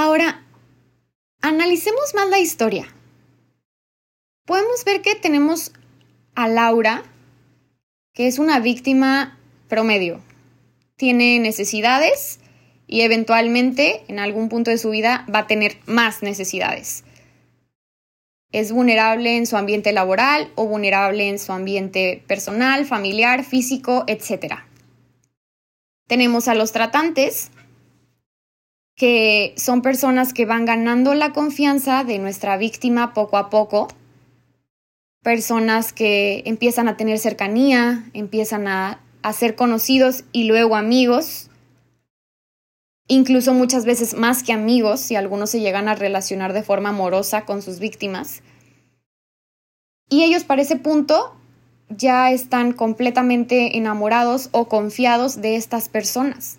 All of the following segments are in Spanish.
Ahora, analicemos más la historia. Podemos ver que tenemos a Laura, que es una víctima promedio. Tiene necesidades y eventualmente en algún punto de su vida va a tener más necesidades. Es vulnerable en su ambiente laboral o vulnerable en su ambiente personal, familiar, físico, etc. Tenemos a los tratantes, que son personas que van ganando la confianza de nuestra víctima poco a poco, personas que empiezan a tener cercanía, empiezan a, ser conocidos y luego amigos, incluso muchas veces más que amigos, si algunos se llegan a relacionar de forma amorosa con sus víctimas. Y ellos para ese punto ya están completamente enamorados o confiados de estas personas.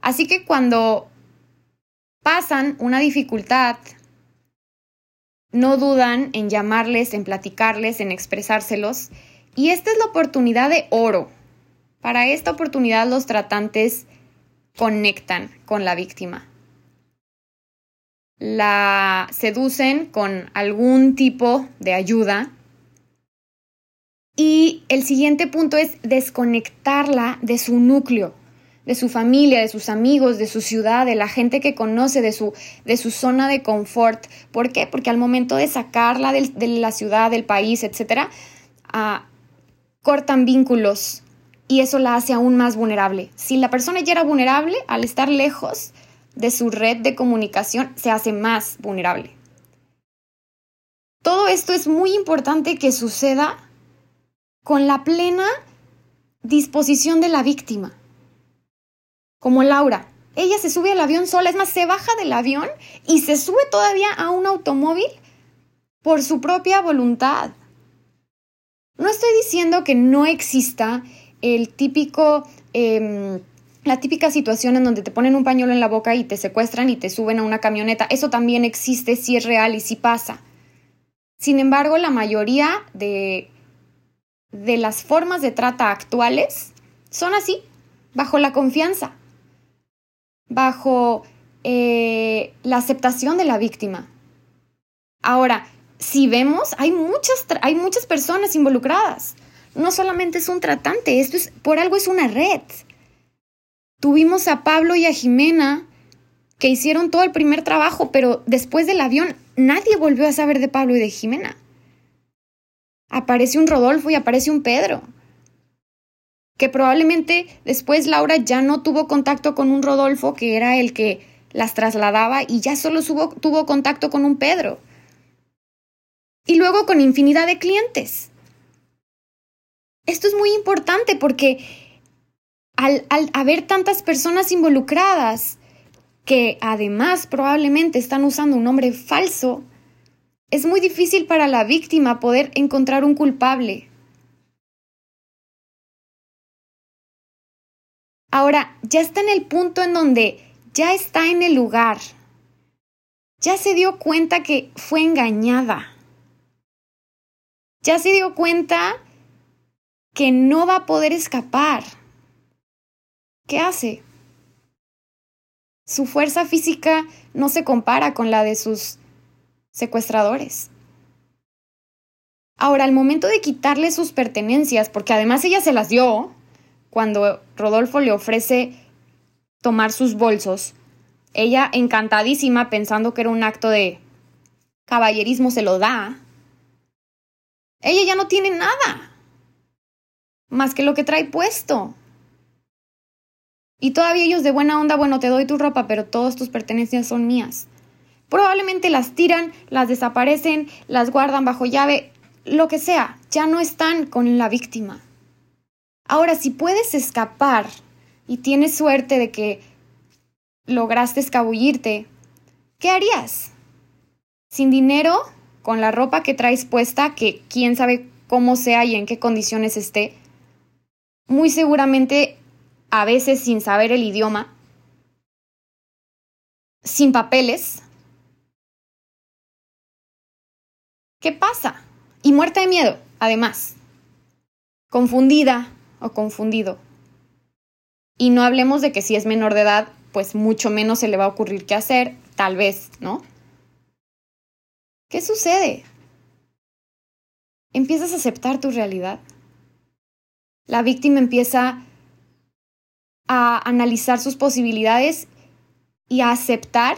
Así que cuando pasan una dificultad, no dudan en llamarles, en platicarles, en expresárselos. Y esta es la oportunidad de oro. Para esta oportunidad los tratantes conectan con la víctima. La seducen con algún tipo de ayuda. Y el siguiente punto es desconectarla de su núcleo, de su familia, de sus amigos, de su ciudad, de la gente que conoce, de su, de su zona de confort. ¿Por qué? Porque al momento de sacarla de, la ciudad, del país, etc., ah, cortan vínculos y eso la hace aún más vulnerable. Si la persona ya era vulnerable, al estar lejos de su red de comunicación, se hace más vulnerable. Todo esto es muy importante que suceda con la plena disposición de la víctima como Laura. Ella se sube al avión sola, es más, se baja del avión y se sube todavía a un automóvil por su propia voluntad. No estoy diciendo que no exista el típico, em, la típica situación en donde te ponen un pañuelo en la boca y te secuestran y te suben a una camioneta. Eso también existe, sí es real y sí pasa. Sin embargo, la mayoría de, de las formas de trata actuales son así, bajo la confianza bajo eh, la aceptación de la víctima. Ahora, si vemos, hay muchas, hay muchas personas involucradas. No solamente es un tratante, esto es, por algo es una red. Tuvimos a Pablo y a Jimena que hicieron todo el primer trabajo, pero después del avión nadie volvió a saber de Pablo y de Jimena. Aparece un Rodolfo y aparece un Pedro que probablemente después Laura ya no tuvo contacto con un Rodolfo, que era el que las trasladaba, y ya solo tuvo contacto con un Pedro. Y luego con infinidad de clientes. Esto es muy importante porque al, al haber tantas personas involucradas, que además probablemente están usando un nombre falso, es muy difícil para la víctima poder encontrar un culpable Ahora, ya está en el punto en donde ya está en el lugar. Ya se dio cuenta que fue engañada. Ya se dio cuenta que no va a poder escapar. ¿Qué hace? Su fuerza física no se compara con la de sus secuestradores. Ahora, al momento de quitarle sus pertenencias, porque además ella se las dio, cuando Rodolfo le ofrece tomar sus bolsos, ella encantadísima pensando que era un acto de caballerismo se lo da. Ella ya no tiene nada más que lo que trae puesto. Y todavía ellos de buena onda, bueno, te doy tu ropa, pero todas tus pertenencias son mías. Probablemente las tiran, las desaparecen, las guardan bajo llave, lo que sea, ya no están con la víctima. Ahora, si puedes escapar y tienes suerte de que lograste escabullirte, ¿qué harías? Sin dinero, con la ropa que traes puesta, que quién sabe cómo sea y en qué condiciones esté, muy seguramente a veces sin saber el idioma, sin papeles. ¿Qué pasa? Y muerta de miedo, además. Confundida, o confundido. Y no hablemos de que si es menor de edad, pues mucho menos se le va a ocurrir qué hacer, tal vez, ¿no? ¿Qué sucede? Empiezas a aceptar tu realidad. La víctima empieza a analizar sus posibilidades y a aceptar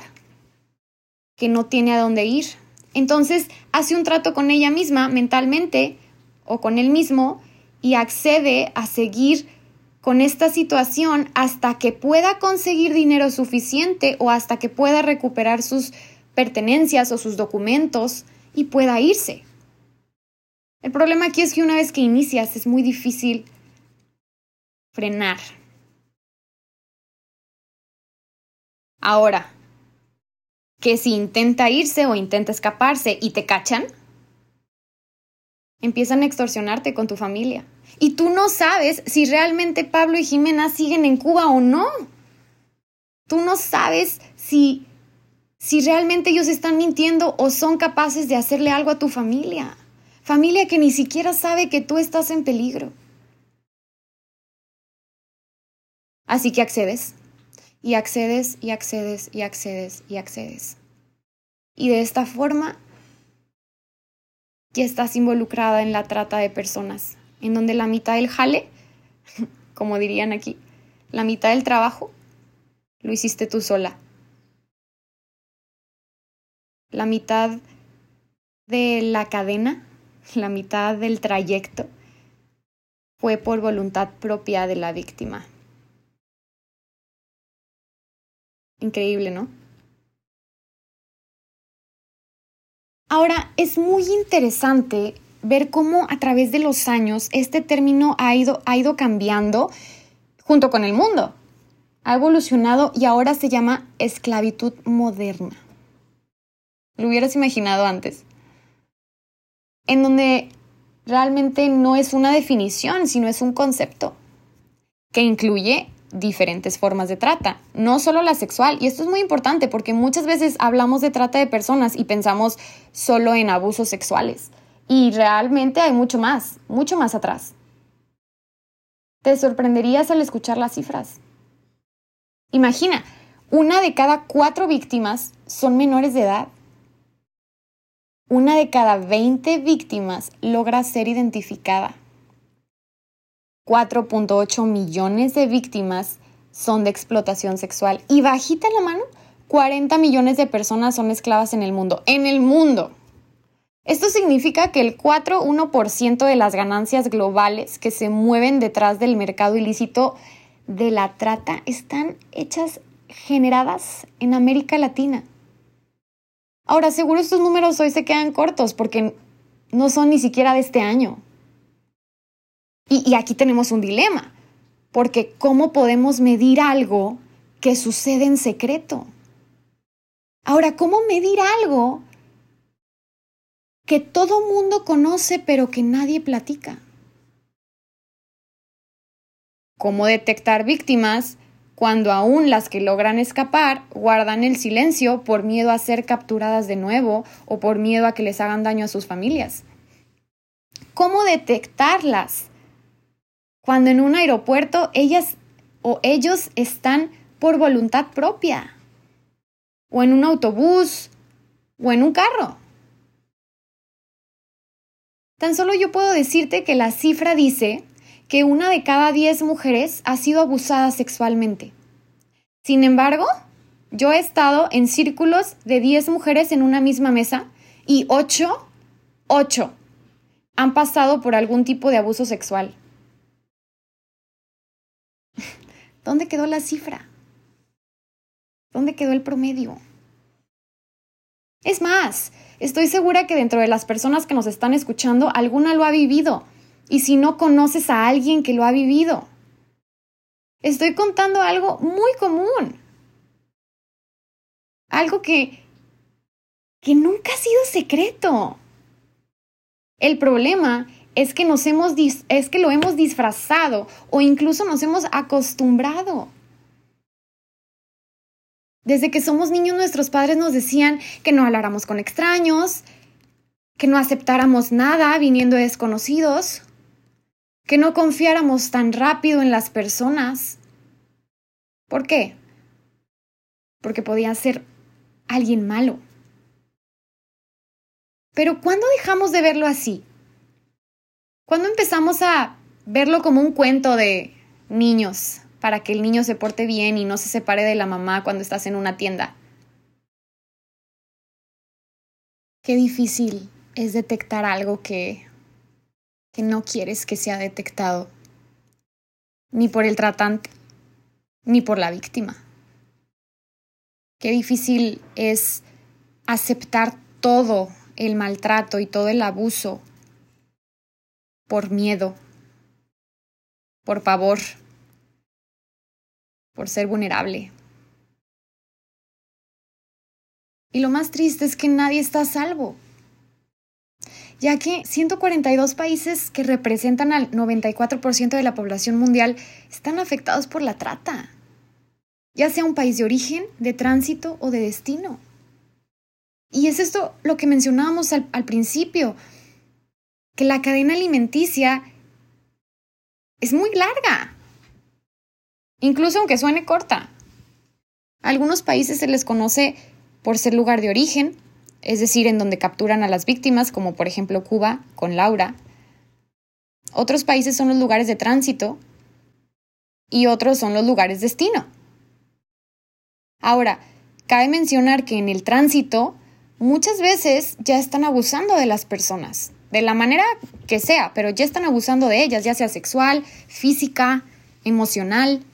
que no tiene a dónde ir. Entonces hace un trato con ella misma mentalmente o con él mismo y accede a seguir con esta situación hasta que pueda conseguir dinero suficiente o hasta que pueda recuperar sus pertenencias o sus documentos y pueda irse. El problema aquí es que una vez que inicias es muy difícil frenar. Ahora, que si intenta irse o intenta escaparse y te cachan, empiezan a extorsionarte con tu familia. Y tú no sabes si realmente Pablo y Jimena siguen en Cuba o no. Tú no sabes si, si realmente ellos están mintiendo o son capaces de hacerle algo a tu familia. Familia que ni siquiera sabe que tú estás en peligro. Así que accedes y accedes y accedes y accedes y accedes. Y de esta forma ya estás involucrada en la trata de personas, en donde la mitad del jale, como dirían aquí, la mitad del trabajo, lo hiciste tú sola. La mitad de la cadena, la mitad del trayecto, fue por voluntad propia de la víctima. Increíble, ¿no? Ahora, es muy interesante ver cómo a través de los años este término ha ido, ha ido cambiando junto con el mundo. Ha evolucionado y ahora se llama esclavitud moderna. Lo hubieras imaginado antes. En donde realmente no es una definición, sino es un concepto que incluye diferentes formas de trata, no solo la sexual. Y esto es muy importante porque muchas veces hablamos de trata de personas y pensamos solo en abusos sexuales. Y realmente hay mucho más, mucho más atrás. Te sorprenderías al escuchar las cifras. Imagina, una de cada cuatro víctimas son menores de edad. Una de cada 20 víctimas logra ser identificada. 4.8 millones de víctimas son de explotación sexual y bajita la mano, 40 millones de personas son esclavas en el mundo. En el mundo. Esto significa que el 4-1% de las ganancias globales que se mueven detrás del mercado ilícito de la trata están hechas, generadas en América Latina. Ahora, seguro estos números hoy se quedan cortos porque no son ni siquiera de este año. Y, aquí tenemos un dilema, porque ¿cómo podemos medir algo que sucede en secreto? Ahora, ¿cómo medir algo que todo mundo conoce pero que nadie platica? ¿Cómo detectar víctimas cuando aún las que logran escapar guardan el silencio por miedo a ser capturadas de nuevo o por miedo a que les hagan daño a sus familias? ¿Cómo detectarlas cuando en un aeropuerto ellas o ellos están por voluntad propia, o en un autobús, o en un carro. Tan solo yo puedo decirte que la cifra dice que una de cada diez mujeres ha sido abusada sexualmente. Sin embargo, yo he estado en círculos de 10 mujeres en una misma mesa y 8, 8 han pasado por algún tipo de abuso sexual. ¿Dónde quedó la cifra? ¿Dónde quedó el promedio? Es más, estoy segura que dentro de las personas que nos están escuchando, alguna lo ha vivido. Y si no conoces a alguien que lo ha vivido, estoy contando algo muy común. Algo que, que nunca ha sido secreto. El problema es que, nos hemos es que lo hemos disfrazado o incluso nos hemos acostumbrado. Desde que somos niños nuestros padres nos decían que no habláramos con extraños, que no aceptáramos nada viniendo de desconocidos, que no confiáramos tan rápido en las personas. ¿Por qué? Porque podían ser alguien malo. Pero ¿cuándo dejamos de verlo así? ¿Cuándo empezamos a verlo como un cuento de niños para que el niño se porte bien y no se separe de la mamá cuando estás en una tienda? Qué difícil es detectar algo que, que no quieres que sea detectado, ni por el tratante, ni por la víctima. Qué difícil es aceptar todo el maltrato y todo el abuso por miedo, por pavor, por ser vulnerable. Y lo más triste es que nadie está a salvo, ya que 142 países que representan al 94% de la población mundial están afectados por la trata, ya sea un país de origen, de tránsito o de destino. Y es esto lo que mencionábamos al, al principio, que la cadena alimenticia es muy larga, incluso aunque suene corta. A algunos países se les conoce por ser lugar de origen, es decir, en donde capturan a las víctimas, como por ejemplo Cuba con Laura. Otros países son los lugares de tránsito y otros son los lugares de destino. Ahora, cabe mencionar que en el tránsito muchas veces ya están abusando de las personas de la manera que sea, pero ya están abusando de ellas, ya sea sexual, física, emocional.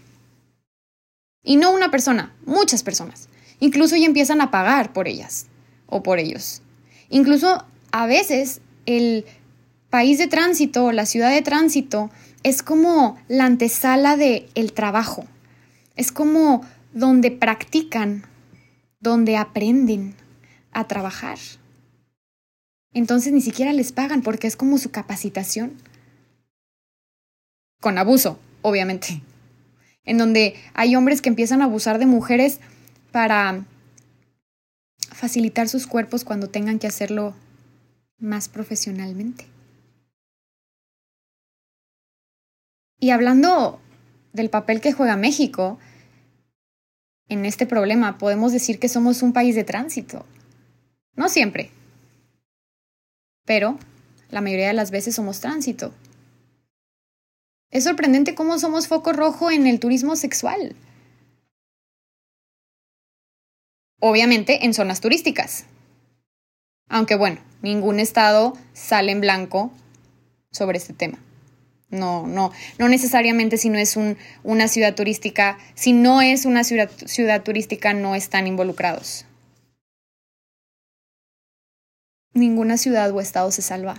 Y no una persona, muchas personas. Incluso ya empiezan a pagar por ellas o por ellos. Incluso a veces el país de tránsito, la ciudad de tránsito, es como la antesala del el trabajo. Es como donde practican, donde aprenden a trabajar entonces ni siquiera les pagan porque es como su capacitación. Con abuso, obviamente. En donde hay hombres que empiezan a abusar de mujeres para facilitar sus cuerpos cuando tengan que hacerlo más profesionalmente. Y hablando del papel que juega México en este problema, podemos decir que somos un país de tránsito. No siempre, pero la mayoría de las veces somos tránsito. Es sorprendente cómo somos foco rojo en el turismo sexual. Obviamente en zonas turísticas. Aunque bueno, ningún estado sale en blanco sobre este tema. No, no, no necesariamente si no es una ciudad turística, si no es una ciudad turística no están involucrados. ninguna ciudad o estado se salva.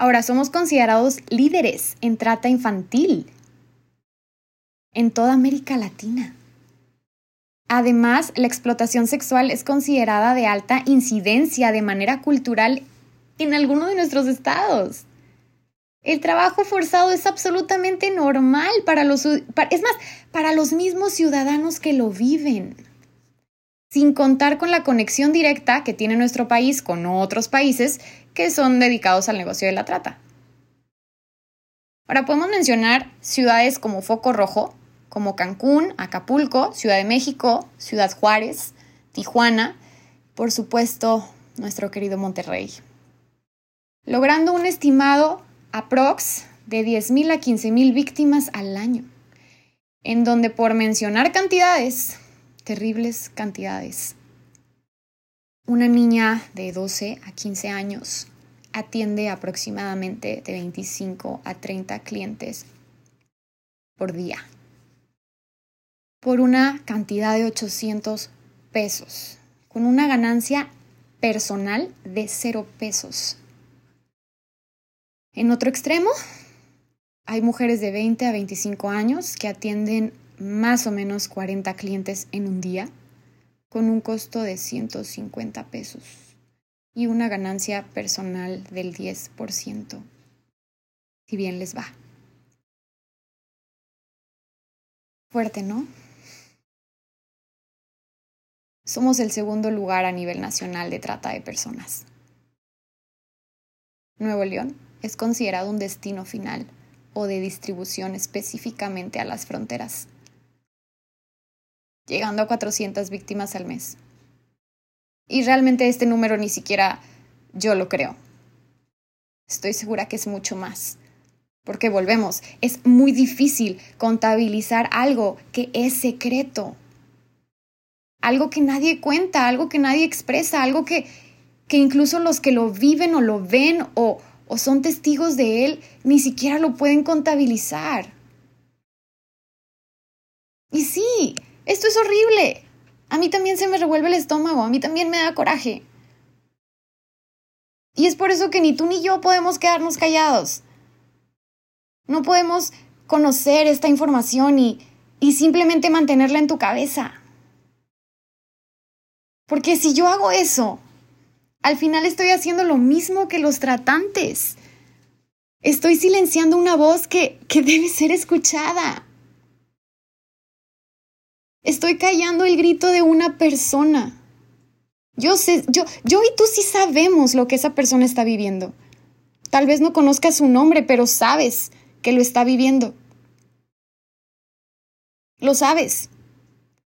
Ahora somos considerados líderes en trata infantil en toda América Latina. Además, la explotación sexual es considerada de alta incidencia de manera cultural en alguno de nuestros estados. El trabajo forzado es absolutamente normal para los, es más, para los mismos ciudadanos que lo viven sin contar con la conexión directa que tiene nuestro país con otros países que son dedicados al negocio de la trata. Ahora podemos mencionar ciudades como Foco Rojo, como Cancún, Acapulco, Ciudad de México, Ciudad Juárez, Tijuana, por supuesto nuestro querido Monterrey. Logrando un estimado aprox de 10.000 a 15.000 víctimas al año, en donde por mencionar cantidades, terribles cantidades. Una niña de 12 a 15 años atiende aproximadamente de 25 a 30 clientes por día por una cantidad de 800 pesos, con una ganancia personal de 0 pesos. En otro extremo, hay mujeres de 20 a 25 años que atienden más o menos 40 clientes en un día con un costo de 150 pesos y una ganancia personal del 10%, si bien les va. Fuerte, ¿no? Somos el segundo lugar a nivel nacional de trata de personas. Nuevo León es considerado un destino final o de distribución específicamente a las fronteras llegando a 400 víctimas al mes. Y realmente este número ni siquiera yo lo creo. Estoy segura que es mucho más. Porque volvemos, es muy difícil contabilizar algo que es secreto. Algo que nadie cuenta, algo que nadie expresa, algo que, que incluso los que lo viven o lo ven o, o son testigos de él ni siquiera lo pueden contabilizar. Y sí, esto es horrible. A mí también se me revuelve el estómago, a mí también me da coraje. Y es por eso que ni tú ni yo podemos quedarnos callados. No podemos conocer esta información y, y simplemente mantenerla en tu cabeza. Porque si yo hago eso, al final estoy haciendo lo mismo que los tratantes. Estoy silenciando una voz que, que debe ser escuchada. Estoy callando el grito de una persona. Yo sé, yo, yo y tú sí sabemos lo que esa persona está viviendo. Tal vez no conozcas su nombre, pero sabes que lo está viviendo. Lo sabes.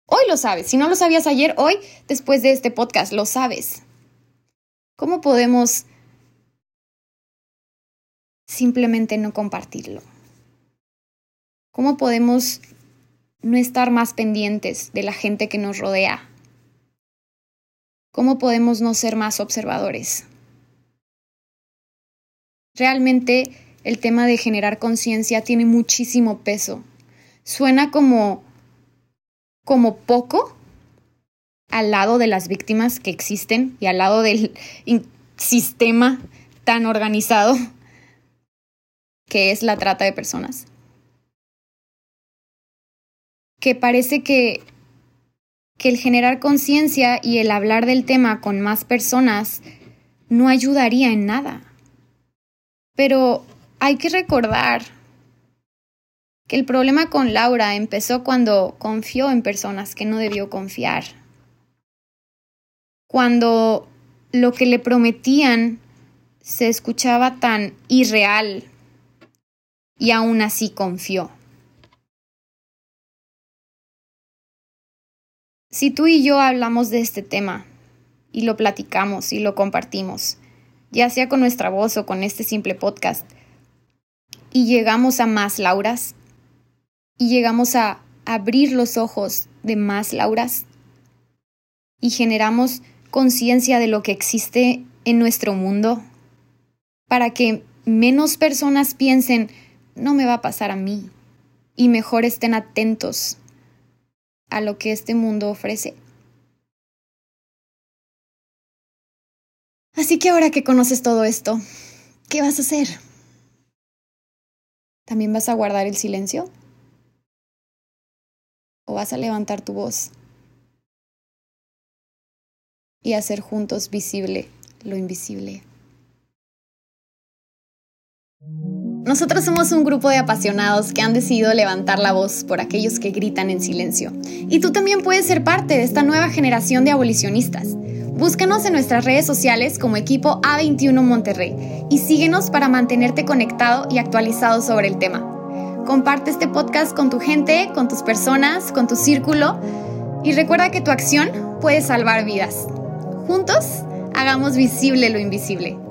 Hoy lo sabes. Si no lo sabías ayer, hoy, después de este podcast, lo sabes. ¿Cómo podemos simplemente no compartirlo? ¿Cómo podemos no estar más pendientes de la gente que nos rodea? ¿Cómo podemos no ser más observadores? Realmente el tema de generar conciencia tiene muchísimo peso. Suena como, como poco al lado de las víctimas que existen y al lado del sistema tan organizado que es la trata de personas. Que parece que, que el generar conciencia y el hablar del tema con más personas no ayudaría en nada. Pero hay que recordar que el problema con Laura empezó cuando confió en personas que no debió confiar. Cuando lo que le prometían se escuchaba tan irreal y aún así confió. Si tú y yo hablamos de este tema y lo platicamos y lo compartimos, ya sea con nuestra voz o con este simple podcast, y llegamos a más Lauras y llegamos a abrir los ojos de más Lauras y generamos conciencia de lo que existe en nuestro mundo para que menos personas piensen, no me va a pasar a mí, y mejor estén atentos a lo que este mundo ofrece. Así que ahora que conoces todo esto, ¿qué vas a hacer? ¿También vas a guardar el silencio? ¿O vas a levantar tu voz y hacer juntos visible lo invisible? Nosotros somos un grupo de apasionados que han decidido levantar la voz por aquellos que gritan en silencio. Y tú también puedes ser parte de esta nueva generación de abolicionistas. Búscanos en nuestras redes sociales como equipo A21 Monterrey y síguenos para mantenerte conectado y actualizado sobre el tema. Comparte este podcast con tu gente, con tus personas, con tu círculo y recuerda que tu acción puede salvar vidas. Juntos, hagamos visible lo invisible.